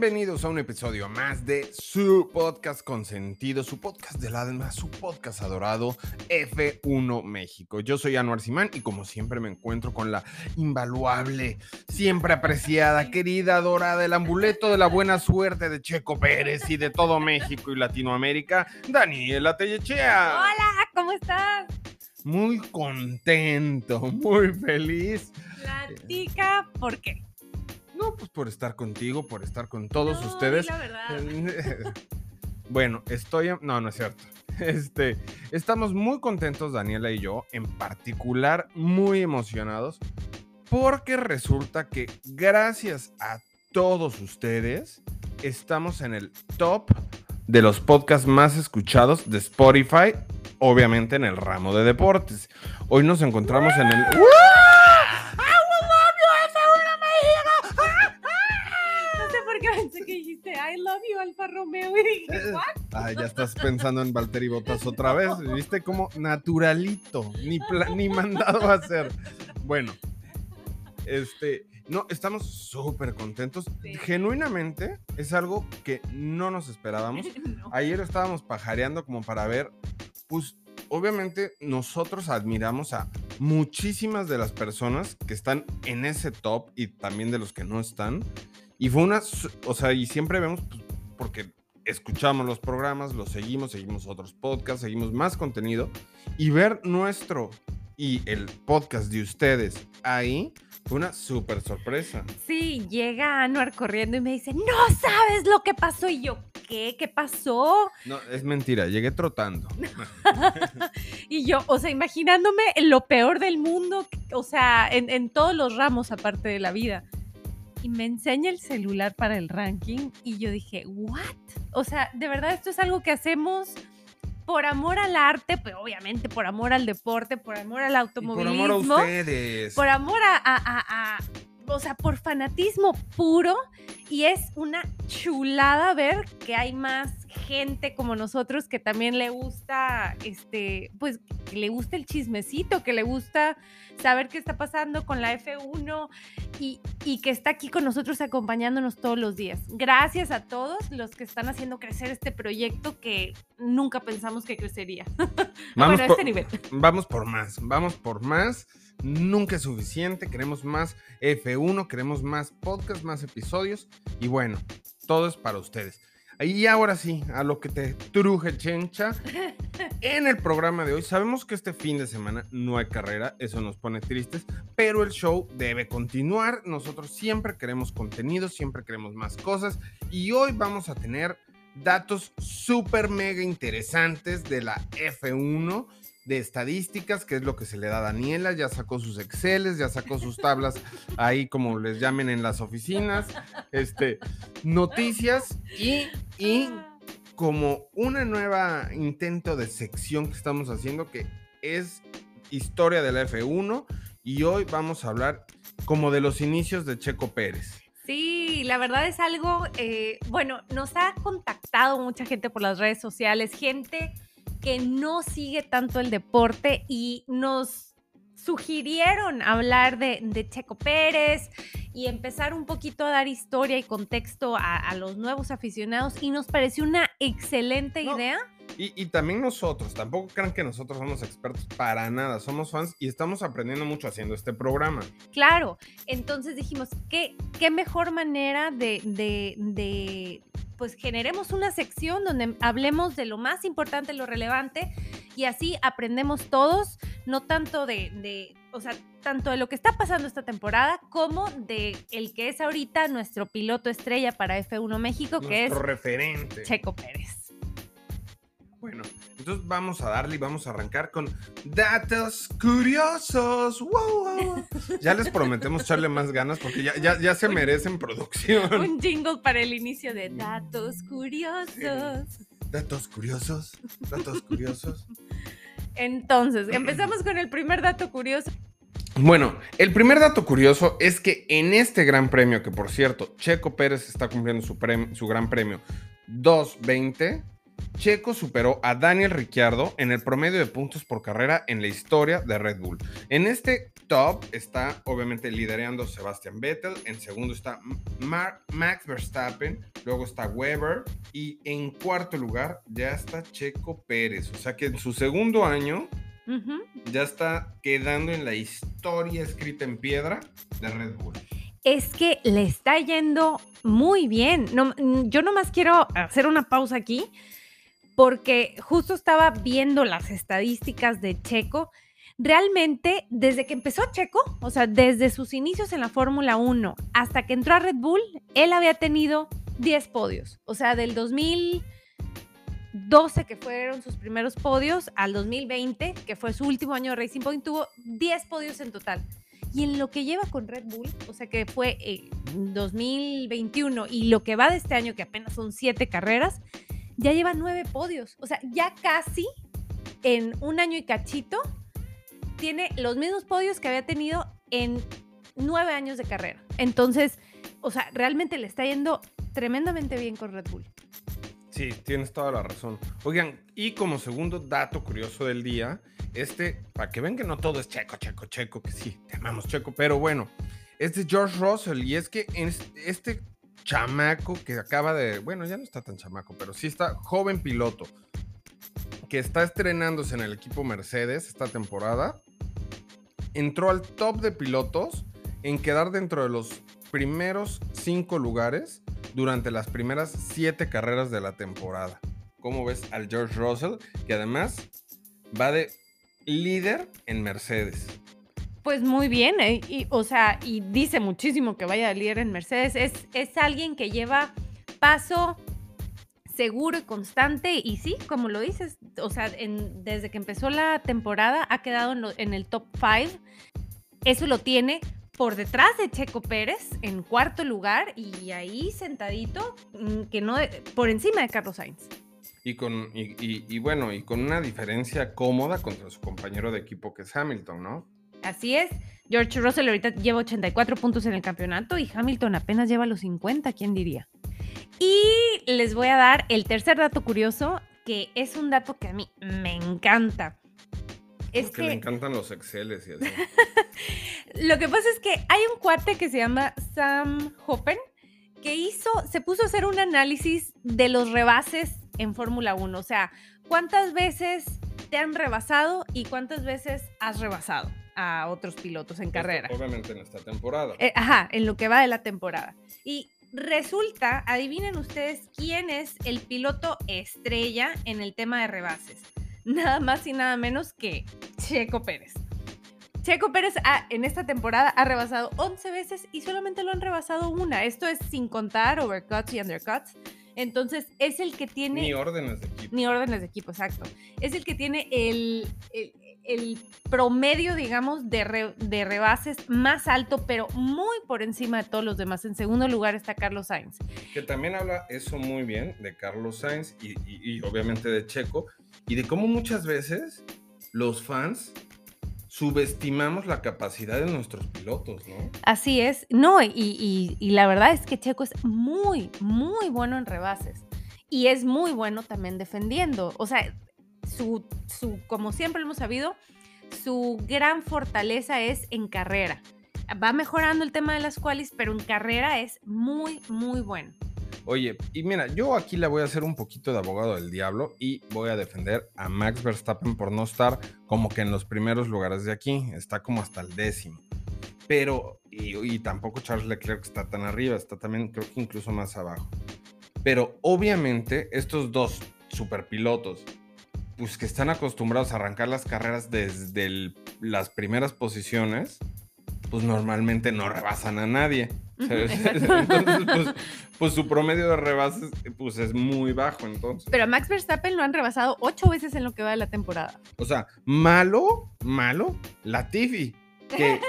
Bienvenidos a un episodio más de su podcast consentido, su podcast del alma, su podcast adorado F1 México. Yo soy Anuar Simán y como siempre me encuentro con la invaluable, siempre apreciada, querida, adorada, el amuleto de la buena suerte de Checo Pérez y de todo México y Latinoamérica, Daniela Tellechea. Hola, ¿cómo estás? Muy contento, muy feliz. Platica, ¿por qué? Por estar contigo, por estar con todos No, ustedes. la verdad. bueno, estoy. No, no es cierto. Este, estamos muy contentos, Daniela y yo, en particular muy emocionados, porque resulta que gracias a todos ustedes estamos en el top de los podcasts más escuchados de Spotify, obviamente en el ramo de deportes. Hoy nos encontramos en el. Estás pensando en Valtteri Bottas otra vez. ¿Viste cómo naturalito? Ni, ni mandado a hacer. Bueno, este, no, estamos súper contentos. Sí. Genuinamente es algo que no nos esperábamos. No. Ayer estábamos pajareando como para ver, pues obviamente nosotros admiramos a muchísimas de las personas que están en ese top y también de los que no están. Y fue una, o sea, y siempre vemos, pues, porque escuchamos los programas, los seguimos, seguimos otros podcasts, seguimos más contenido. Y ver nuestro y el podcast de ustedes ahí fue una súper sorpresa. Sí, llega Anuar corriendo y me dice, no sabes lo que pasó. Y yo, ¿qué? ¿Qué pasó? No, es mentira, llegué trotando. Y yo, o sea, imaginándome lo peor del mundo, o sea, en, en todos los ramos aparte de la vida. Y me enseña el celular para el ranking y yo dije, ¿what? O sea, de verdad esto es algo que hacemos por amor al arte, pero obviamente por amor al deporte, por amor al Y por automovilismo. amor a ustedes. por amor a, a- a- a- o sea, por fanatismo puro. Y es una chulada ver que hay más gente como nosotros que también le gusta, este, pues, que le gusta el chismecito, que le gusta saber qué está pasando con la F1 y, y que está aquí con nosotros acompañándonos todos los días. Gracias a todos los que están haciendo crecer este proyecto que nunca pensamos que crecería. Vamos bueno, a por- este nivel. Vamos por más, vamos por más. Nunca es suficiente. Queremos más F1, queremos más podcasts, más episodios. Y bueno, todo es para ustedes. Y ahora sí, a lo que te truje, chencha. En el programa de hoy, sabemos que este fin de semana no hay carrera, eso nos pone tristes, pero el show debe continuar. Nosotros siempre queremos contenido, siempre queremos más cosas. Y hoy vamos a tener datos súper mega interesantes de la F1 de estadísticas, que es lo que se le da a Daniela, ya sacó sus Exceles, ya sacó sus tablas ahí como les llamen en las oficinas, este, noticias y, y como una nueva intento de sección que estamos haciendo que es historia de la F1 y hoy vamos a hablar como de los inicios de Checo Pérez. Sí, la verdad es algo, eh, bueno, nos ha contactado mucha gente por las redes sociales, gente que no sigue tanto el deporte y nos sugirieron hablar de, Checo Pérez y empezar un poquito a dar historia y contexto a, a los nuevos aficionados y nos pareció una excelente No, idea. Y, y también nosotros, tampoco crean que nosotros somos expertos para nada, somos fans y estamos aprendiendo mucho haciendo este programa. Claro, entonces dijimos, ¿qué, qué mejor manera de, de, de, pues generemos una sección donde hablemos de lo más importante, lo relevante, y así aprendemos todos, no tanto de, de, o sea, tanto de lo que está pasando esta temporada como de el que es ahorita nuestro piloto estrella para F1 México, que es referente. Checo Pérez. Bueno, entonces vamos a darle y vamos a arrancar con datos curiosos. ¡Wow, wow! Ya les prometemos echarle más ganas porque ya, ya, ya se merecen producción. Un jingle para el inicio de datos curiosos. Datos curiosos, datos curiosos. Entonces, empezamos con el primer dato curioso. Bueno, el primer dato curioso es que en este gran premio, que por cierto, Checo Pérez está cumpliendo su, su gran premio 220, Checo superó a Daniel Ricciardo en el promedio de puntos por carrera en la historia de Red Bull. En este top está obviamente liderando Sebastian Vettel, en segundo está Max Verstappen, luego está Weber y en cuarto lugar ya está Checo Pérez. O sea que en su segundo año ya está quedando en la historia escrita en piedra de Red Bull es que le está yendo muy bien. No, yo nomás quiero hacer una pausa aquí porque justo estaba viendo las estadísticas de Checo. Realmente, desde que empezó Checo, o sea, desde sus inicios en la Fórmula 1 hasta que entró a Red Bull, él había tenido 10 podios. O sea, del 2012, que fueron sus primeros podios, al 2020, que fue su último año de Racing Point, tuvo 10 podios en total. Y en lo que lleva con Red Bull, o sea que fue en 2021 y lo que va de este año, que apenas son 7 carreras, ya lleva nueve podios. O sea, ya casi en un año y cachito tiene los mismos podios que había tenido en nueve años de carrera. Entonces, o sea, realmente le está yendo tremendamente bien con Red Bull. Sí, tienes toda la razón. Oigan, y como segundo dato curioso del día, este, para que ven que no todo es checo, checo, checo, que sí, te amamos checo, pero bueno, este es George Russell y es que este chamaco que acaba de, bueno, ya no está tan chamaco, pero sí está joven piloto, que está estrenándose en el equipo Mercedes esta temporada, entró al top de pilotos en quedar dentro de los primeros cinco lugares durante las primeras siete carreras de la temporada. ¿Cómo ves al George Russell? Que además va de líder en Mercedes. Pues muy bien, eh, y, o sea, y dice muchísimo que vaya a líder en Mercedes. Es, es alguien que lleva paso seguro y constante. Y sí, como lo dices, o sea, desde que empezó la temporada ha quedado en, en el top 5. Eso lo tiene por detrás de Checo Pérez en cuarto lugar y ahí sentadito, mm, que no por encima de Carlos Sainz. Y, con, y, bueno, y con una diferencia cómoda contra su compañero de equipo que es Hamilton, ¿no? Así es. George Russell ahorita lleva 84 puntos en el campeonato y Hamilton apenas lleva los 50, ¿quién diría? Y les voy a dar el tercer dato curioso, que es un dato que a mí me encanta. Es que le encantan los Exceles y así. Lo que pasa es que hay un cuate que se llama Sam Hoppen que hizo, se puso a hacer un análisis de los rebases en Fórmula 1. O sea, ¿cuántas veces te han rebasado y cuántas veces has rebasado a otros pilotos en carrera? Obviamente en esta temporada. Eh, ajá, en lo que va de la temporada. Y resulta, adivinen ustedes quién es el piloto estrella en el tema de rebases. Nada más y nada menos que Checo Pérez. Checo Pérez en esta temporada ha rebasado 11 veces y solamente lo han rebasado una. Esto es sin contar overcuts y undercuts. Entonces es el que tiene... Ni órdenes de equipo. Ni órdenes de equipo, exacto. Es el que tiene el, el, promedio, digamos, de, de, rebases más alto, pero muy por encima de todos los demás. En segundo lugar está Carlos Sainz. Que también habla eso muy bien de Carlos Sainz y, y obviamente de Checo y de cómo muchas veces los fans subestimamos la capacidad de nuestros pilotos, ¿no? Así es, no, y, la verdad es que Checo es muy, muy bueno en rebases y es muy bueno también defendiendo. O sea, su, como siempre hemos sabido, su gran fortaleza es en carrera. Va mejorando el tema de las cuales, pero en carrera es muy, muy bueno. Oye, y mira, yo aquí le voy a hacer un poquito de abogado del diablo y voy a defender a Max Verstappen por no estar como que en los primeros lugares de aquí, está como hasta el décimo. Pero, y, tampoco Charles Leclerc está tan arriba, está también creo que incluso más abajo. Pero obviamente estos dos superpilotos, pues que están acostumbrados a arrancar las carreras desde las primeras posiciones, pues normalmente no rebasan a nadie. Entonces, pues, pues, su promedio de rebases pues es muy bajo entonces. Pero a Max Verstappen lo han rebasado ocho veces en lo que va de la temporada. O sea, malo, malo, Latifi, que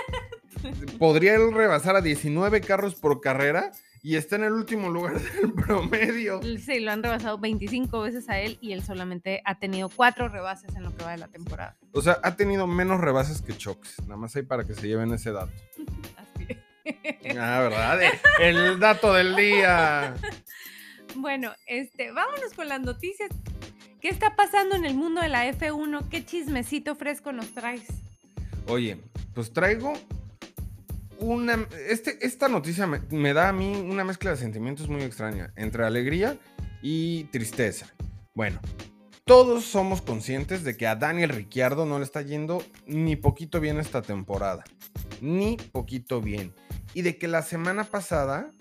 podría rebasar a 19 carros por carrera y está en el último lugar del promedio. Sí, lo han rebasado 25 veces a él y él solamente ha tenido cuatro rebases en lo que va de la temporada. O sea, ha tenido menos rebases que choques. Nada más hay para que se lleven ese dato. Así es. Ah, ¿verdad? El dato del día. Bueno, este, vámonos con las noticias. ¿Qué está pasando en el mundo de la F1? ¿Qué chismecito fresco nos traes? Oye, pues traigo Este, esta noticia me, me da a mí una mezcla de sentimientos muy extraña, entre alegría y tristeza. Bueno, todos somos conscientes de que a Daniel Ricciardo no le está yendo ni poquito bien esta temporada. Ni poquito bien. Y de que la semana pasada,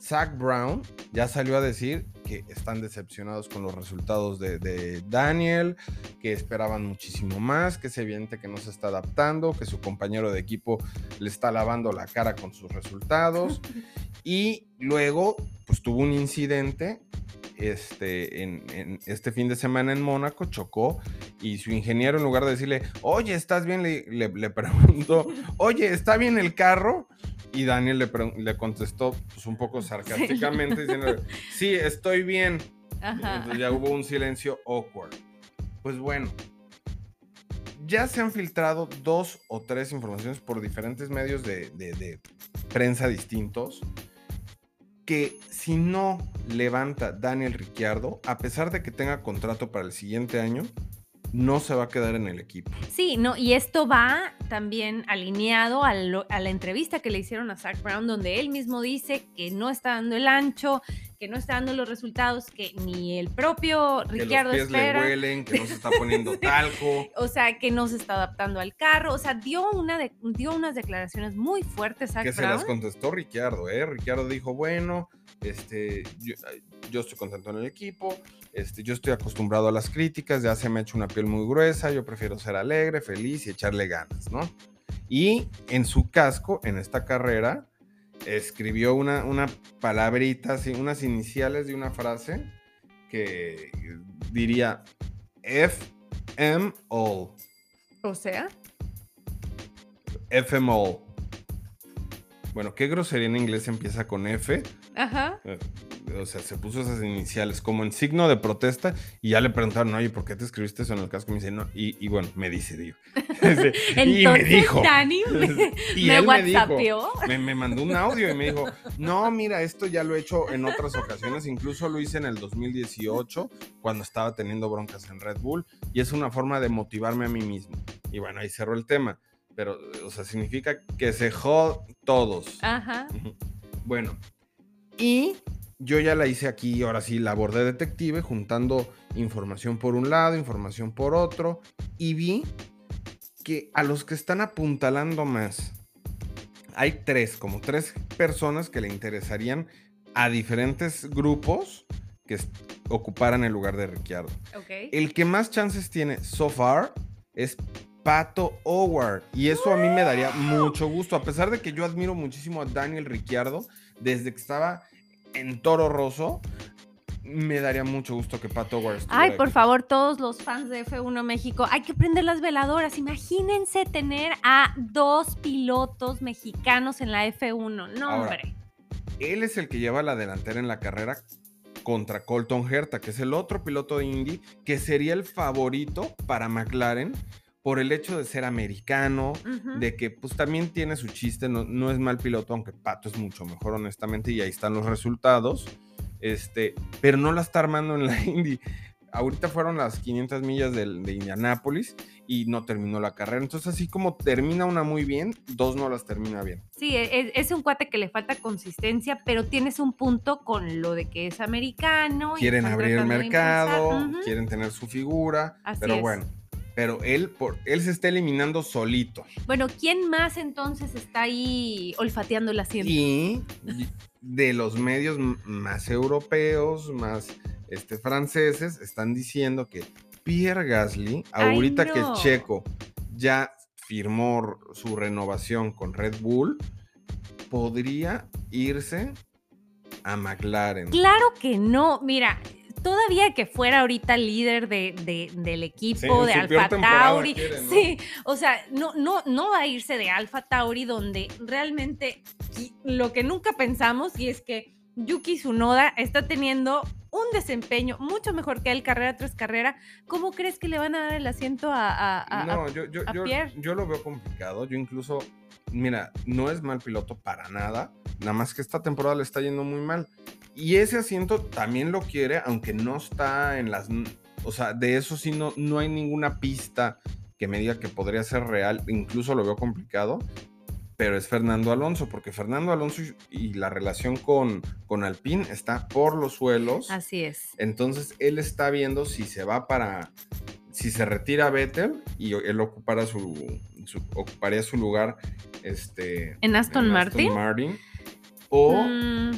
Zach Brown ya salió a decir que están decepcionados con los resultados de, de Daniel, que esperaban muchísimo más, que es evidente que no se está adaptando, que su compañero de equipo le está lavando la cara con sus resultados. Y luego, pues tuvo un incidente este, en, en este fin de semana en Mónaco, chocó y su ingeniero en lugar de decirle, oye, ¿estás bien? Le, le, le preguntó, oye, ¿está bien el carro? Y Daniel le, le contestó pues, un poco sarcásticamente diciendo, sí, estoy bien. Ajá. Entonces ya hubo un silencio awkward. Pues bueno, ya se han filtrado dos o tres informaciones por diferentes medios de, de- de prensa distintos que si no levanta Daniel Ricciardo, a pesar de que tenga contrato para el siguiente año, no se va a quedar en el equipo. Sí, no, y esto va también alineado a, lo- a la entrevista que le hicieron a Zach Brown, donde él mismo dice que no está dando el ancho, que no está dando los resultados que ni el propio Que los pies espera. le huelen, que no se está poniendo talco. O sea, que no se está adaptando al carro. O sea, dio, una de- dio unas declaraciones muy fuertes Zach que se las contestó Ricciardo, ¿eh? Ricciardo dijo, bueno, este, yo, yo estoy contento en el equipo, este, yo estoy acostumbrado a las críticas, ya se me ha hecho una piel muy gruesa, yo prefiero ser alegre, feliz y echarle ganas, ¿no? Y en su casco, en esta carrera, escribió una, una palabrita, así, unas iniciales de una frase que diría FM all, O sea, FM all. Bueno, ¿qué grosería en inglés empieza con F? Ajá. Eh, O sea, se puso esas iniciales como en signo de protesta y ya le preguntaron, oye, ¿por qué te escribiste eso en el casco? Y me dice, no, y, y bueno, me dice, digo. Entonces, y me dijo. Dani me, y me él me dijo, whatsappeó. me, me mandó un audio y me dijo, no, mira, esto ya lo he hecho en otras ocasiones, incluso lo hice en el 2018, cuando estaba teniendo broncas en Red Bull, y es una forma de motivarme a mí mismo. Y bueno, ahí cerró el tema, pero, o sea, significa que se jod todos. Ajá. Bueno, y yo ya la hice aquí, ahora sí, labor de detective, juntando información por un lado, información por otro, y vi que a los que están apuntalando más, hay tres, como tres personas que le interesarían a diferentes grupos que ocuparan el lugar de Ricciardo. El que más chances tiene so far es Pato Howard. Y eso a mí me daría mucho gusto. A pesar de que yo admiro muchísimo a Daniel Ricciardo, desde que estaba en Toro Rosso, me daría mucho gusto que Pato Howard Ay, por aquí. favor, todos los fans de F1 México, hay que prender las veladoras. Imagínense tener a dos pilotos mexicanos en la F1. No, Ahora, hombre. Él es el que lleva la delantera en la carrera contra Colton Herta, que es el otro piloto de Indy, que sería el favorito para McLaren por el hecho de ser americano, de que pues también tiene su chiste, no, no es mal piloto, aunque Pato es mucho mejor honestamente y ahí están los resultados, este, pero no la está armando en la Indy. Ahorita fueron las 500 millas del- de, Indianápolis y no terminó la carrera. Entonces así como termina una muy bien, dos no las termina bien. Sí, e- es, es un cuate que le falta consistencia, pero tienes un punto con lo de que es americano. Quieren abrir el de mercado, quieren tener su figura, Así pero es. bueno. Pero él, por, él se está eliminando solito. Bueno, ¿quién más entonces está ahí olfateando el asiento? Y de los medios más europeos, más este, franceses, están diciendo que Pierre Gasly, ahorita que no. Checo ya firmó su renovación con Red Bull, podría irse a McLaren. Claro que no. Mira, todavía que fuera ahorita líder de, de- del equipo, Sí, de Alfa Tauri. Sí, o sea, no, no, no va a irse de Alfa Tauri donde realmente lo que nunca pensamos y es que Yuki Tsunoda está teniendo un desempeño mucho mejor que él carrera tras carrera. ¿Cómo crees que le van a dar el asiento a, a- a- No, yo, yo, a yo, Pierre. yo lo veo complicado. Yo incluso, mira, no es mal piloto para nada. Nada más que esta temporada le está yendo muy mal. Y ese asiento también lo quiere, aunque no está en las o sea, de eso sí no, no hay ninguna pista que me diga que podría ser real, incluso lo veo complicado, pero es Fernando Alonso, porque Fernando Alonso y la relación con, con Alpine está por los suelos. Así es. Entonces él está viendo si se va para, si se retira Vettel y él ocupará su, ocuparía su lugar este, en Aston, Martin? o mm.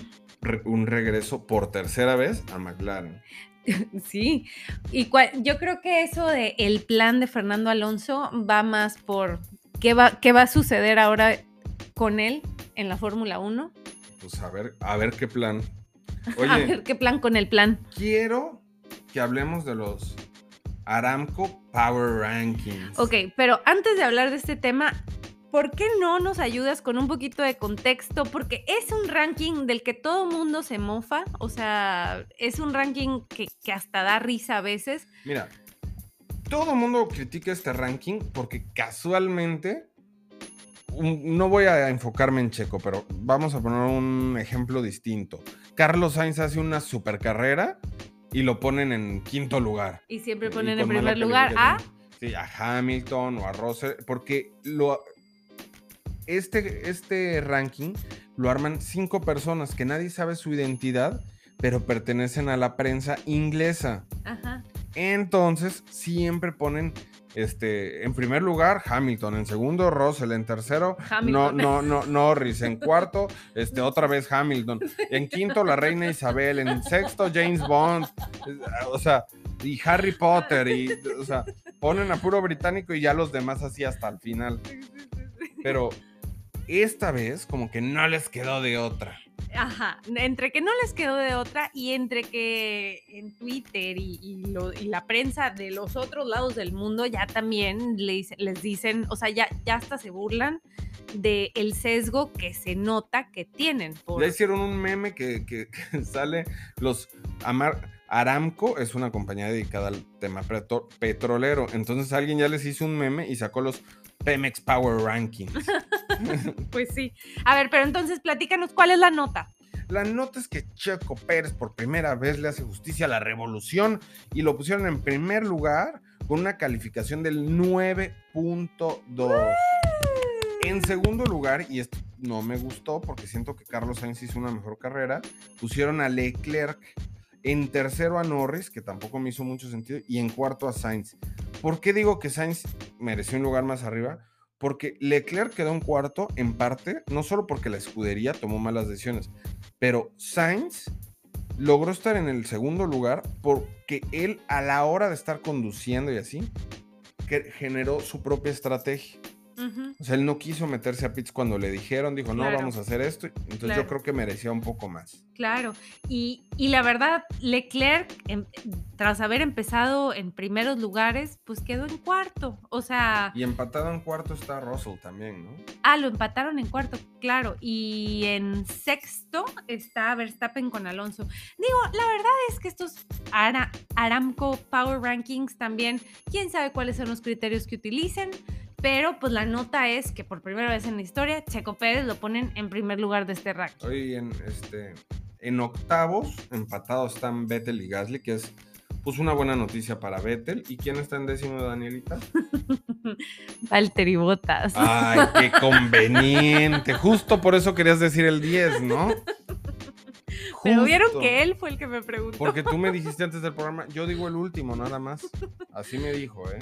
un regreso por tercera vez a McLaren. Sí, y yo creo que eso de el plan de Fernando Alonso va más por qué va, qué va a suceder ahora con él en la Fórmula 1. Pues a ver, a ver qué plan. Oye, a ver qué plan con el plan. Quiero que hablemos de los Aramco Power Rankings. Ok, pero antes de hablar de este tema, ¿por qué no nos ayudas con un poquito de contexto? Porque es un ranking del que todo mundo se mofa, o sea, es un ranking que, que hasta da risa a veces. Mira, todo mundo critica este ranking porque casualmente no voy a enfocarme en Checo, pero vamos a poner un ejemplo distinto. Carlos Sainz hace una super carrera y lo ponen en quinto lugar. Y siempre ponen en primer lugar a... Sí, a Hamilton o a Russell, porque lo, este, este ranking lo arman cinco personas que nadie sabe su identidad, pero pertenecen a la prensa inglesa. Ajá. Entonces, siempre ponen este, en primer lugar, Hamilton. En segundo, Russell. En tercero, no, no, no, Norris. En cuarto, este, otra vez Hamilton. En quinto, la reina Isabel. En sexto, James Bond. O sea, y Harry Potter. Y, o sea, ponen a puro británico y ya los demás así hasta el final. Pero esta vez, como que no les quedó de otra. Ajá, entre que no les quedó de otra y entre que en Twitter y, la prensa de los otros lados del mundo ya también les, les dicen, o sea, ya, ya hasta se burlan del el sesgo que se nota que tienen. Ya hicieron un meme que, sale los Amar... Aramco es una compañía dedicada al tema petrolero. Entonces alguien ya les hizo un meme y sacó los Pemex Power Rankings. pues sí. A ver, pero entonces platícanos cuál es la nota. La nota es que Checo Pérez por primera vez le hace justicia a la revolución y lo pusieron en primer lugar con una calificación del 9.2. En segundo lugar, y esto no me gustó porque siento que Carlos Sainz hizo una mejor carrera, pusieron a Leclerc. En tercero a Norris, que tampoco me hizo mucho sentido, y en cuarto a Sainz. ¿Por qué digo que Sainz mereció un lugar más arriba? Porque Leclerc quedó en cuarto en parte, no solo porque la escudería tomó malas decisiones, pero Sainz logró estar en el segundo lugar porque él a la hora de estar conduciendo y así, generó su propia estrategia. O sea, él no quiso meterse a pits cuando le dijeron, dijo, no, vamos a hacer esto. Entonces yo creo que merecía un poco más. Claro, y, la verdad, Leclerc, em, tras haber empezado en primeros lugares, pues quedó en cuarto. O sea... Y empatado en cuarto está Russell también, ¿no? Ah, lo empataron en cuarto, claro. Y en sexto está Verstappen con Alonso. Digo, la verdad es que estos Aramco Power Rankings también, quién sabe cuáles son los criterios que utilicen pero pues la nota es que por primera vez en la historia, Checo Pérez lo ponen en primer lugar de este ranking. Hoy en, este, en octavos, empatados están Vettel y Gasly, que es pues una buena noticia para Vettel. ¿Y quién está en décimo, Danielita? Valtteri Bottas. Ay, qué conveniente. Justo por eso querías decir el 10, ¿no? Pero vieron que él fue el que me preguntó. Porque tú me dijiste antes del programa, yo digo el último, nada más. Así me dijo, ¿eh?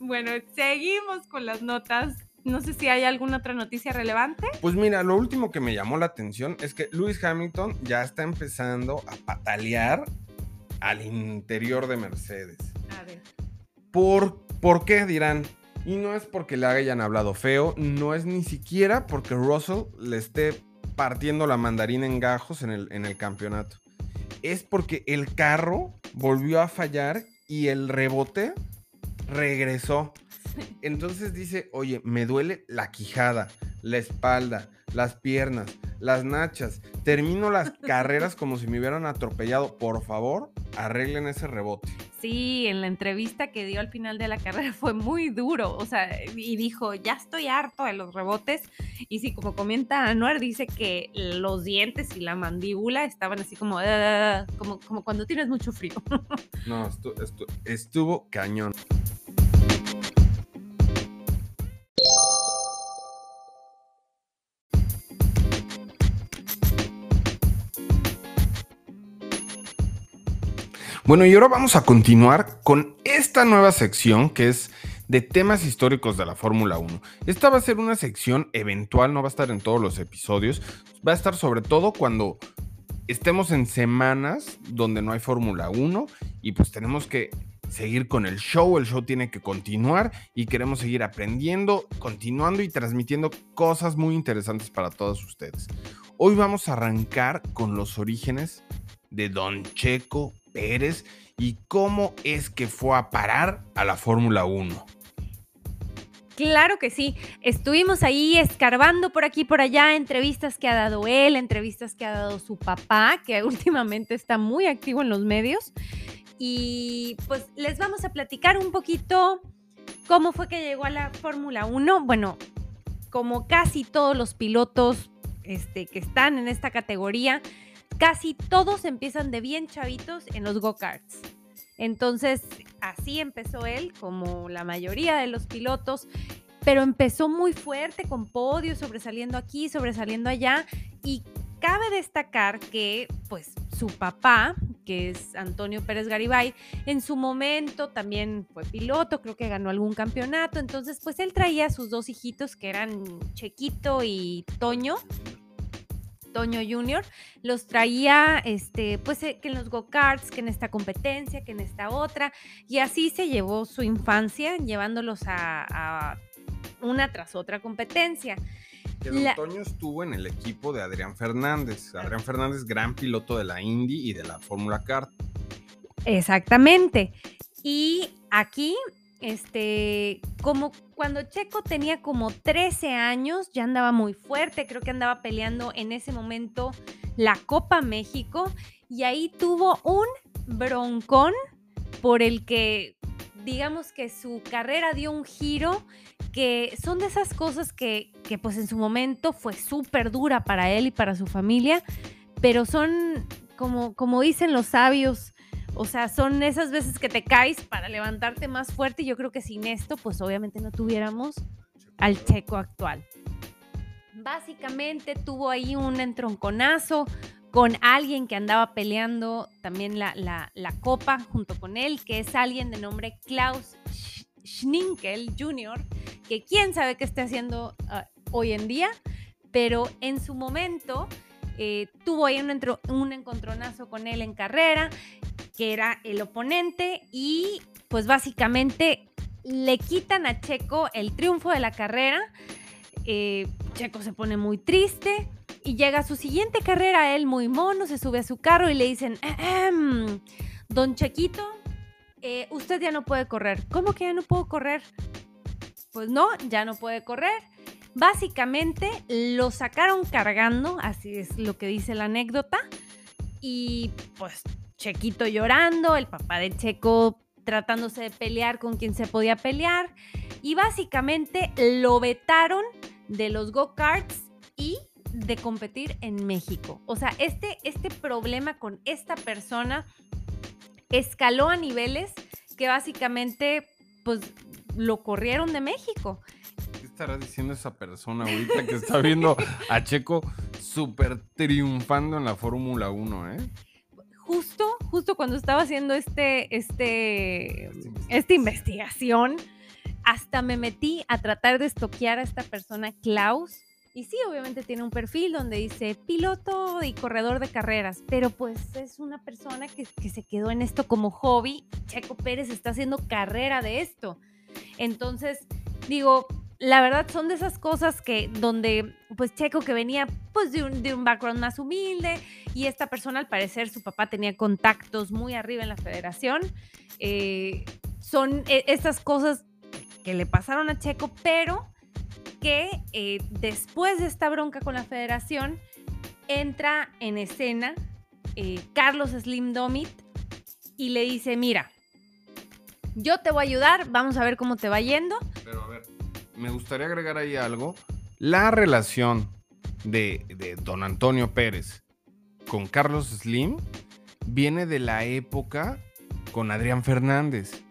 Bueno, seguimos con las notas. No sé si hay alguna otra noticia relevante. Pues mira, lo último que me llamó la atención es que Lewis Hamilton ya está empezando a patalear al interior de Mercedes. A ver. ¿Por, ¿Por qué dirán? Y no es porque le hayan hablado feo, no es ni siquiera porque Russell le esté partiendo la mandarina en gajos en el, en el campeonato. Es porque el carro volvió a fallar y el rebote regresó. Entonces dice, oye, me duele la quijada, la espalda, las piernas, las nachas, termino las carreras como si me hubieran atropellado. Por favor, arreglen ese rebote. Sí, en la entrevista que dio al final de la carrera fue muy duro, o sea, y dijo, ya estoy harto de los rebotes. Y sí, como comenta Anuar, dice que los dientes y la mandíbula estaban así como, ah", como, como cuando tienes mucho frío. No, estuvo cañón. Bueno, y ahora vamos a continuar con esta nueva sección que es de temas históricos de la Fórmula 1. Esta va a ser una sección eventual, no va a estar en todos los episodios, va a estar sobre todo cuando estemos en semanas donde no hay Fórmula 1 y pues tenemos que seguir con el show, el show tiene que continuar y queremos seguir aprendiendo, continuando y transmitiendo cosas muy interesantes para todos ustedes. Hoy vamos a arrancar con los orígenes de Don Checo Pérez y cómo es que fue a parar a la Fórmula 1. Claro que sí. Estuvimos ahí escarbando por aquí por allá entrevistas que ha dado él, entrevistas que ha dado su papá, que últimamente está muy activo en los medios. Y pues les vamos a platicar un poquito cómo fue que llegó a la Fórmula 1. Bueno, como casi todos los pilotos este, que están en esta categoría, casi todos empiezan de bien chavitos en los go-karts. Entonces, así empezó él, como la mayoría de los pilotos, pero empezó muy fuerte con podios, sobresaliendo aquí, sobresaliendo allá, y cabe destacar que, pues, su papá, que es Antonio Pérez Garibay, en su momento también fue piloto, creo que ganó algún campeonato, entonces, pues, él traía a sus dos hijitos, que eran Chequito y Toño, Toño Junior, los traía, este, pues eh, que en los go-karts, que en esta competencia, que en esta otra, y así se llevó su infancia, llevándolos a, una tras otra competencia. Que don Toño estuvo en el equipo de Adrián Fernández. Adrián Fernández, gran piloto de la Indy y de la Fórmula Kart. Exactamente. Y aquí este, como cuando Checo tenía como 13 años, ya andaba muy fuerte, creo que andaba peleando en ese momento la Copa México y ahí tuvo un broncón por el que digamos que su carrera dio un giro que son de esas cosas que, que pues en su momento fue súper dura para él y para su familia, pero son como, como dicen los sabios, o sea, son esas veces que te caes para levantarte más fuerte y yo creo que sin esto, pues obviamente no tuviéramos al checo actual. Básicamente tuvo ahí un entronconazo con alguien que andaba peleando también la, copa junto con él, que es alguien de nombre Klaus Schninkel Jr., que quién sabe qué está haciendo ah, hoy en día, pero en su momento eh, tuvo ahí un, un encontronazo con él en carrera que era el oponente y pues básicamente le quitan a Checo el triunfo de la carrera. Eh, Checo se pone muy triste y llega a su siguiente carrera, él muy mono, se sube a su carro y le dicen, don Chequito, eh, usted ya no puede correr. ¿Cómo que ya no puedo correr? Pues no, ya no puede correr. Básicamente lo sacaron cargando, así es lo que dice la anécdota, y pues Chequito llorando, el papá de Checo tratándose de pelear con quien se podía pelear y básicamente lo vetaron de los go-karts y de competir en México. O sea, este, este problema con esta persona escaló a niveles que básicamente pues lo corrieron de México. ¿Qué estará diciendo esa persona ahorita que está viendo a Checo súper triunfando en la Fórmula 1, eh? Justo, justo cuando estaba haciendo este, este, esta investigación, hasta me metí a tratar de estoquear a esta persona, Klaus. Y sí, obviamente tiene un perfil donde dice piloto y corredor de carreras, pero pues es una persona que, que se quedó en esto como hobby. Checo Pérez está haciendo carrera de esto. Entonces, digo, la verdad son de esas cosas que donde pues Checo que venía pues de un, de un background más humilde y esta persona al parecer su papá tenía contactos muy arriba en la federación. Eh, son e, estas cosas que le pasaron a Checo, pero que eh, después de esta bronca con la federación, entra en escena eh, Carlos Slim Domit y le dice, mira, yo te voy a ayudar, vamos a ver cómo te va yendo. Pero me gustaría agregar ahí algo. La relación de, de don Antonio Pérez con Carlos Slim viene de la época con Adrián Fernández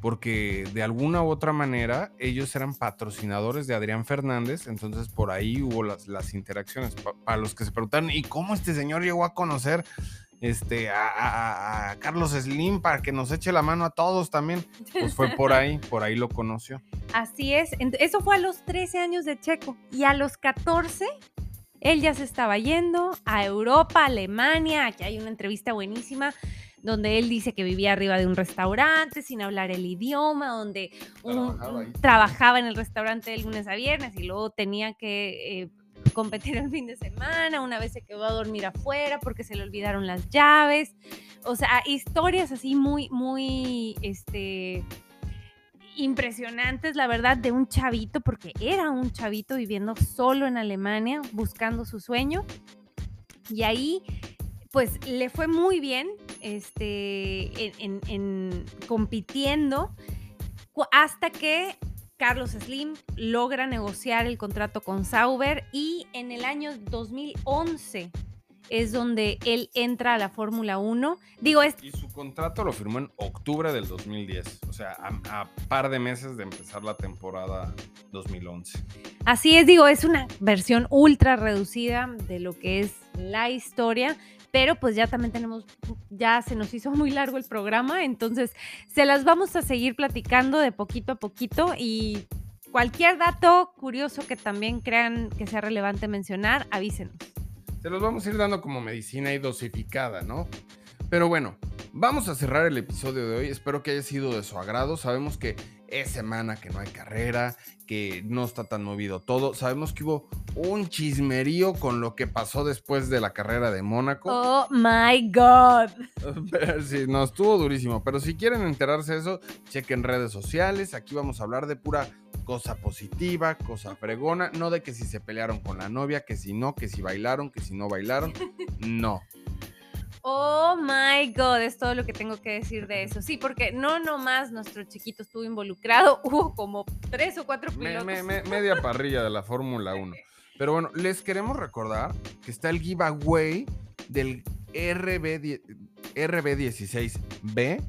porque de alguna u otra manera ellos eran patrocinadores de Adrián Fernández, entonces por ahí hubo las, las interacciones. para los que se preguntan, ¿y cómo este señor llegó a conocer este, a, Carlos Slim para que nos eche la mano a todos también? Pues fue por ahí, por ahí lo conoció. Así es, eso fue a los 13 años de Checo y a los 14 él ya se estaba yendo a Europa, Alemania, aquí hay una entrevista buenísima donde él dice que vivía arriba de un restaurante sin hablar el idioma, donde trabajaba, en el restaurante de lunes a viernes y luego tenía que eh, competir el fin de semana, una vez se quedó a dormir afuera porque se le olvidaron las llaves, o sea, historias así muy, muy, este impresionantes, la verdad, de un chavito, porque era un chavito viviendo solo en Alemania, buscando su sueño. Y ahí pues le fue muy bien este, en, compitiendo hasta que Carlos Slim logra negociar el contrato con Sauber y en el año 2011 es donde él entra a la Fórmula 1. Digo, es... Y su contrato lo firmó en octubre del 2010, o sea, a, a, par de meses de empezar la temporada 2011. Así es, digo, es una versión ultra reducida de lo que es la historia, pero pues ya también tenemos, ya se nos hizo muy largo el programa, entonces se las vamos a seguir platicando de poquito a poquito y cualquier dato curioso que también crean que sea relevante mencionar, avísenos. Se los vamos a ir dando como medicina y dosificada, ¿no? Pero bueno, vamos a cerrar el episodio de hoy. Espero que haya sido de su agrado. Sabemos que es semana que no hay carrera, que no está tan movido todo. Sabemos que hubo un chismerío con lo que pasó después de la carrera de Mónaco. Oh my God. sí, no, estuvo durísimo. Pero si quieren enterarse de eso, chequen redes sociales. Aquí vamos a hablar de pura cosa positiva, cosa fregona. No de que si se pelearon con la novia, que si no, que si bailaron, que si no bailaron. No. Oh my God, es todo lo que tengo que decir de eso. Sí, porque no nomás nuestro chiquito estuvo involucrado, hubo como tres o cuatro pilotos. media parrilla de la Fórmula 1. Pero bueno, les queremos recordar que está el giveaway del RB, RB16B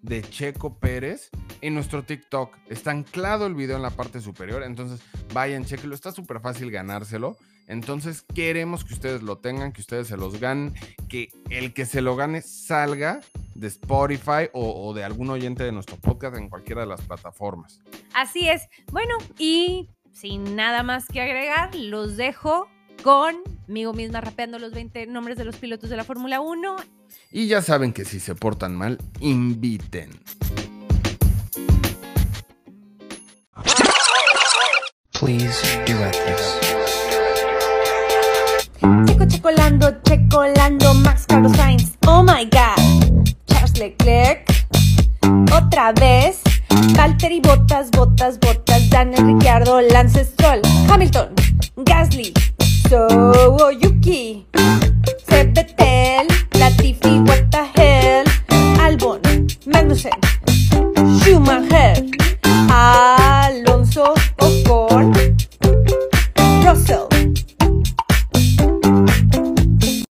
de Checo Pérez en nuestro TikTok. Está anclado el video en la parte superior, entonces vayan, chequenlo. Está súper fácil ganárselo. Entonces queremos que ustedes lo tengan, que ustedes se los ganen, que el que se lo gane salga de Spotify o, de algún oyente de nuestro podcast en cualquiera de las plataformas. Así es. Bueno, y sin nada más que agregar, los dejo conmigo misma rapeando los 20 nombres de los pilotos de la Fórmula 1. Y ya saben que si se portan mal, inviten. Please do Checo checolando, checolando, Max Carlos Sainz. Oh my god. Charles Leclerc. Otra vez. Valtteri Botas, Botas, Botas, Daniel Ricciardo, Lance Stroll, Hamilton, Gasly, So Yuki, Sepetel, Latifi, What the hell, Albon, Magnussen, Schumacher. Ah,